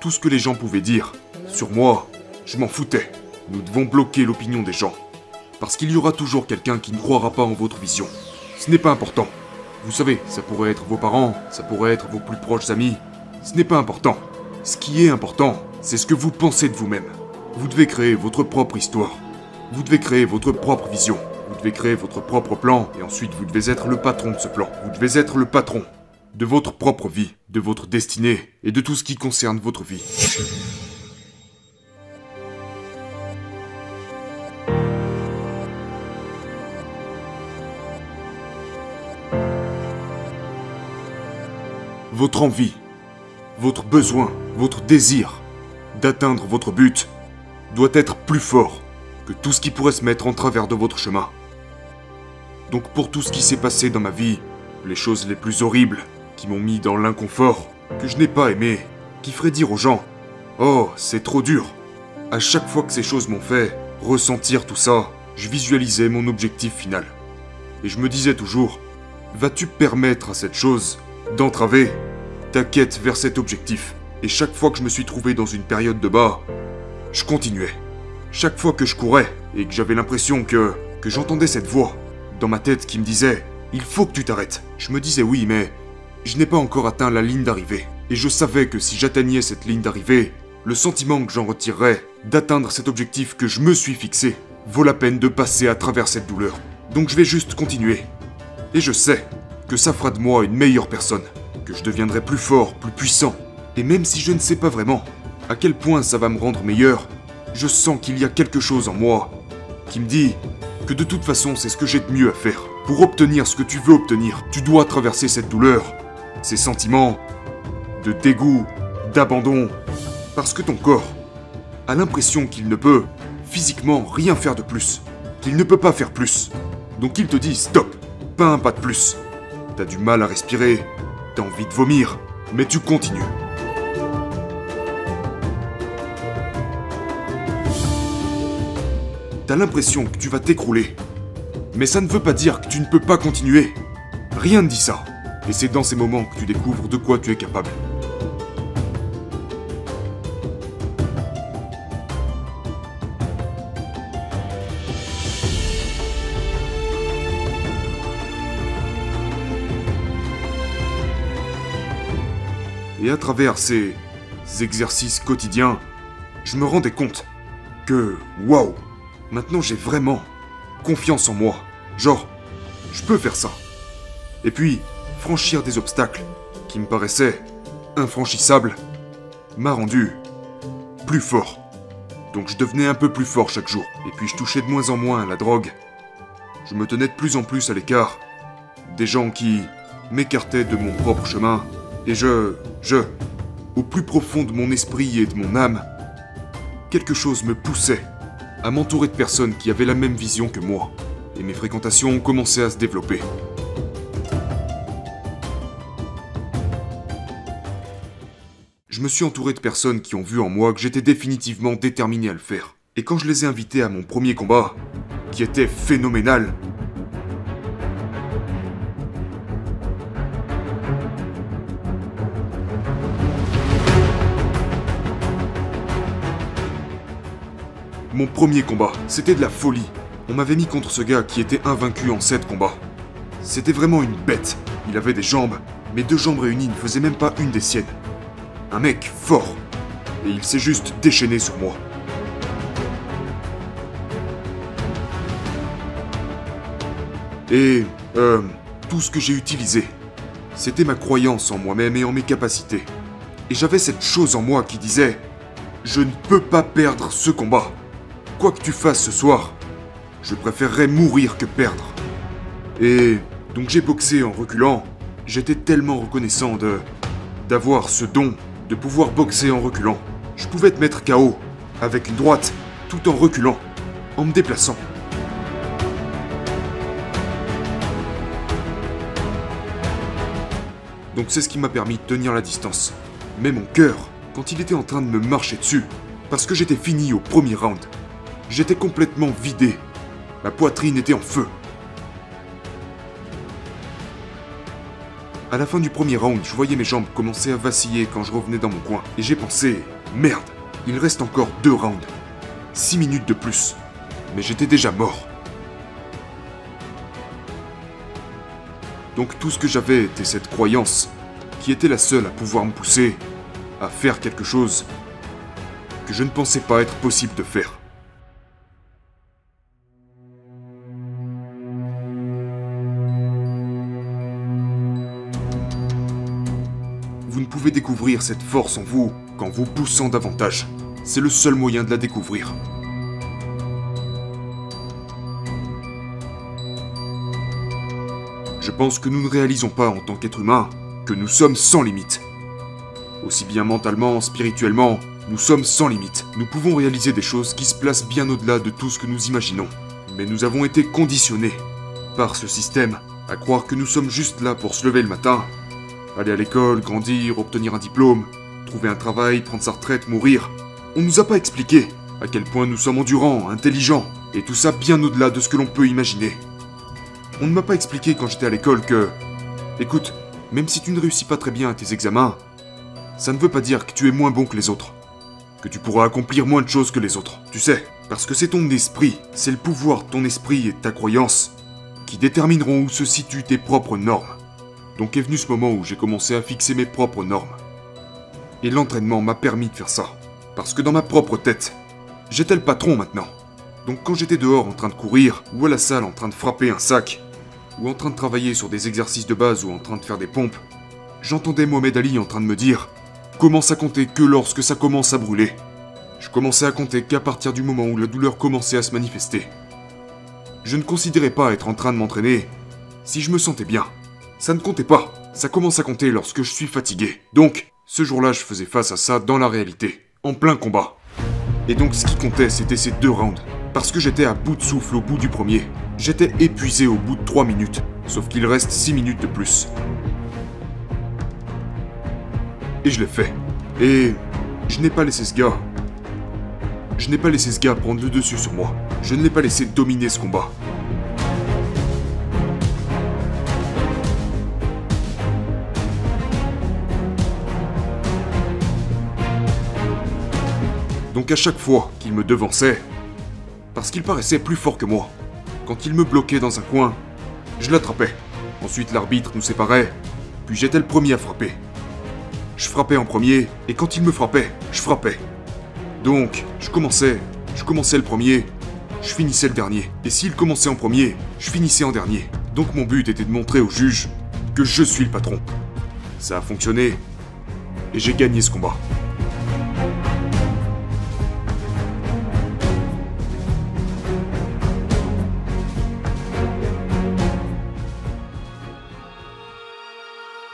Tout ce que les gens pouvaient dire, sur moi, je m'en foutais. Nous devons bloquer l'opinion des gens. Parce qu'il y aura toujours quelqu'un qui ne croira pas en votre vision. Ce n'est pas important. Vous savez, ça pourrait être vos parents, ça pourrait être vos plus proches amis. Ce n'est pas important. Ce qui est important, c'est ce que vous pensez de vous-même. Vous devez créer votre propre histoire. Vous devez créer votre propre vision. Vous devez créer votre propre plan et ensuite vous devez être le patron de ce plan. Vous devez être le patron de votre propre vie, de votre destinée et de tout ce qui concerne votre vie. Votre envie, votre besoin, votre désir d'atteindre votre but doit être plus fort que tout ce qui pourrait se mettre en travers de votre chemin. Donc pour tout ce qui s'est passé dans ma vie, les choses les plus horribles, qui m'ont mis dans l'inconfort, que je n'ai pas aimé, qui ferait dire aux gens Oh, c'est trop dur. À chaque fois que ces choses m'ont fait ressentir tout ça, je visualisais mon objectif final. Et je me disais toujours Vas-tu permettre à cette chose d'entraver ta quête vers cet objectif? Et chaque fois que je me suis trouvé dans une période de bas, je continuais. Chaque fois que je courais et que j'avais l'impression que, que j'entendais cette voix dans ma tête qui me disait Il faut que tu t'arrêtes. Je me disais oui, mais je n'ai pas encore atteint la ligne d'arrivée. Et je savais que si j'atteignais cette ligne d'arrivée, le sentiment que j'en retirerais d'atteindre cet objectif que je me suis fixé vaut la peine de passer à travers cette douleur. Donc je vais juste continuer. Et je sais que ça fera de moi une meilleure personne, que je deviendrai plus fort, plus puissant. Et même si je ne sais pas vraiment à quel point ça va me rendre meilleur, je sens qu'il y a quelque chose en moi qui me dit que de toute façon c'est ce que j'ai de mieux à faire. Pour obtenir ce que tu veux obtenir, tu dois traverser cette douleur, ces sentiments de dégoût, d'abandon, parce que ton corps a l'impression qu'il ne peut physiquement rien faire de plus, qu'il ne peut pas faire plus. Donc il te dit stop, pas un pas de plus. T'as du mal à respirer, t'as envie de vomir, mais tu continues. T'as l'impression que tu vas t'écrouler. Mais ça ne veut pas dire que tu ne peux pas continuer. Rien ne dit ça. Et c'est dans ces moments que tu découvres de quoi tu es capable. Et à travers ces exercices quotidiens, je me rendais compte que, waouh, maintenant j'ai vraiment confiance en moi. Genre, je peux faire ça. Et puis, franchir des obstacles qui me paraissaient infranchissables m'a rendu plus fort. Donc je devenais un peu plus fort chaque jour. Et puis je touchais de moins en moins à la drogue. Je me tenais de plus en plus à l'écart des gens qui m'écartaient de mon propre chemin. Et je, je, au plus profond de mon esprit et de mon âme, quelque chose me poussait à m'entourer de personnes qui avaient la même vision que moi. Et mes fréquentations ont commencé à se développer. Je me suis entouré de personnes qui ont vu en moi que j'étais définitivement déterminé à le faire. Et quand je les ai invités à mon premier combat, qui était phénoménal, Mon premier combat, c'était de la folie. On m'avait mis contre ce gars qui était invaincu en 7 combats. C'était vraiment une bête. Il avait des jambes, mais deux jambes réunies ne faisaient même pas une des siennes. Un mec fort. Et il s'est juste déchaîné sur moi. Et, euh, tout ce que j'ai utilisé, c'était ma croyance en moi-même et en mes capacités. Et j'avais cette chose en moi qui disait, je ne peux pas perdre ce combat. Quoi que tu fasses ce soir, je préférerais mourir que perdre. Et donc j'ai boxé en reculant. J'étais tellement reconnaissant de d'avoir ce don de pouvoir boxer en reculant. Je pouvais te mettre KO avec une droite tout en reculant, en me déplaçant. Donc c'est ce qui m'a permis de tenir la distance. Mais mon cœur, quand il était en train de me marcher dessus, parce que j'étais fini au premier round, j'étais complètement vidé. Ma poitrine était en feu. À la fin du premier round, je voyais mes jambes commencer à vaciller quand je revenais dans mon coin. Et j'ai pensé, merde, il reste encore deux rounds. Six minutes de plus. Mais j'étais déjà mort. Donc tout ce que j'avais était cette croyance, qui était la seule à pouvoir me pousser à faire quelque chose que je ne pensais pas être possible de faire. Vous ne pouvez découvrir cette force en vous qu'en vous poussant davantage. C'est le seul moyen de la découvrir. Je pense que nous ne réalisons pas en tant qu'être humain que nous sommes sans limite. Aussi bien mentalement, spirituellement, nous sommes sans limite. Nous pouvons réaliser des choses qui se placent bien au-delà de tout ce que nous imaginons. Mais nous avons été conditionnés par ce système à croire que nous sommes juste là pour se lever le matin, aller à l'école, grandir, obtenir un diplôme, trouver un travail, prendre sa retraite, mourir. On nous a pas expliqué à quel point nous sommes endurants, intelligents, et tout ça bien au-delà de ce que l'on peut imaginer. On ne m'a pas expliqué quand j'étais à l'école que... Écoute, même si tu ne réussis pas très bien à tes examens, ça ne veut pas dire que tu es moins bon que les autres. Que tu pourras accomplir moins de choses que les autres. Tu sais, parce que c'est ton esprit, c'est le pouvoir de ton esprit et de ta croyance qui détermineront où se situent tes propres normes. Donc est venu ce moment où j'ai commencé à fixer mes propres normes. Et l'entraînement m'a permis de faire ça. Parce que dans ma propre tête, j'étais le patron maintenant. Donc quand j'étais dehors en train de courir, ou à la salle en train de frapper un sac, ou en train de travailler sur des exercices de base ou en train de faire des pompes, j'entendais Mohamed Ali en train de me dire Commence à compter que lorsque ça commence à brûler? Je commençais à compter qu'à partir du moment où la douleur commençait à se manifester. Je ne considérais pas être en train de m'entraîner si je me sentais bien. Ça ne comptait pas. Ça commence à compter lorsque je suis fatigué. Donc, ce jour-là, je faisais face à ça dans la réalité, en plein combat. Et donc, ce qui comptait, c'était ces deux rounds. Parce que j'étais à bout de souffle au bout du premier. J'étais épuisé au bout de 3 minutes, sauf qu'il reste 6 minutes de plus. Et je l'ai fait. Et je n'ai pas laissé ce gars. Je n'ai pas laissé ce gars prendre le dessus sur moi. Je ne l'ai pas laissé dominer ce combat. Donc à chaque fois qu'il me devançait, parce qu'il paraissait plus fort que moi, quand il me bloquait dans un coin, je l'attrapais. Ensuite l'arbitre nous séparait, puis j'étais le premier à frapper. Je frappais en premier, et quand il me frappait, je frappais. Donc, je commençais, je commençais le premier, je finissais le dernier. Et s'il commençait en premier, je finissais en dernier. Donc mon but était de montrer au juge que je suis le patron. Ça a fonctionné, et j'ai gagné ce combat.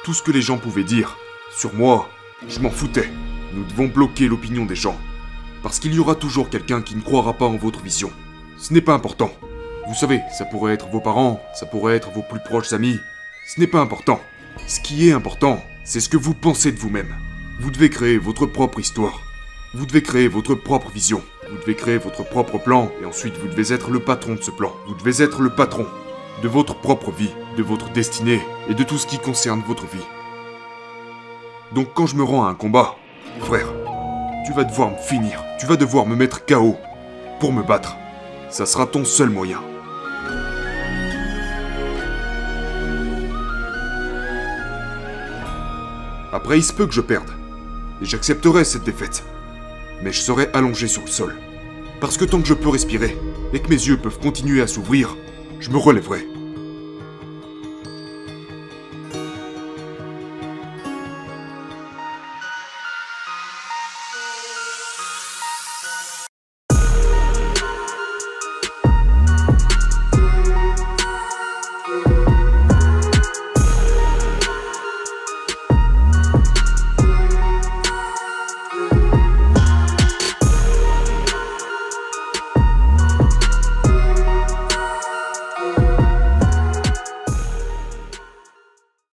Tout ce que les gens pouvaient dire, sur moi, je m'en foutais. Nous devons bloquer l'opinion des gens. Parce qu'il y aura toujours quelqu'un qui ne croira pas en votre vision. Ce n'est pas important. Vous savez, ça pourrait être vos parents, ça pourrait être vos plus proches amis. Ce n'est pas important. Ce qui est important, c'est ce que vous pensez de vous-même. Vous devez créer votre propre histoire. Vous devez créer votre propre vision. Vous devez créer votre propre plan et ensuite vous devez être le patron de ce plan. Vous devez être le patron de votre propre vie, de votre destinée et de tout ce qui concerne votre vie. Donc quand je me rends à un combat, frère, tu vas devoir me finir, tu vas devoir me mettre KO pour me battre. Ça sera ton seul moyen. Après, il se peut que je perde. Et j'accepterai cette défaite. Mais je serai allongé sur le sol. Parce que tant que je peux respirer, et que mes yeux peuvent continuer à s'ouvrir, je me relèverai.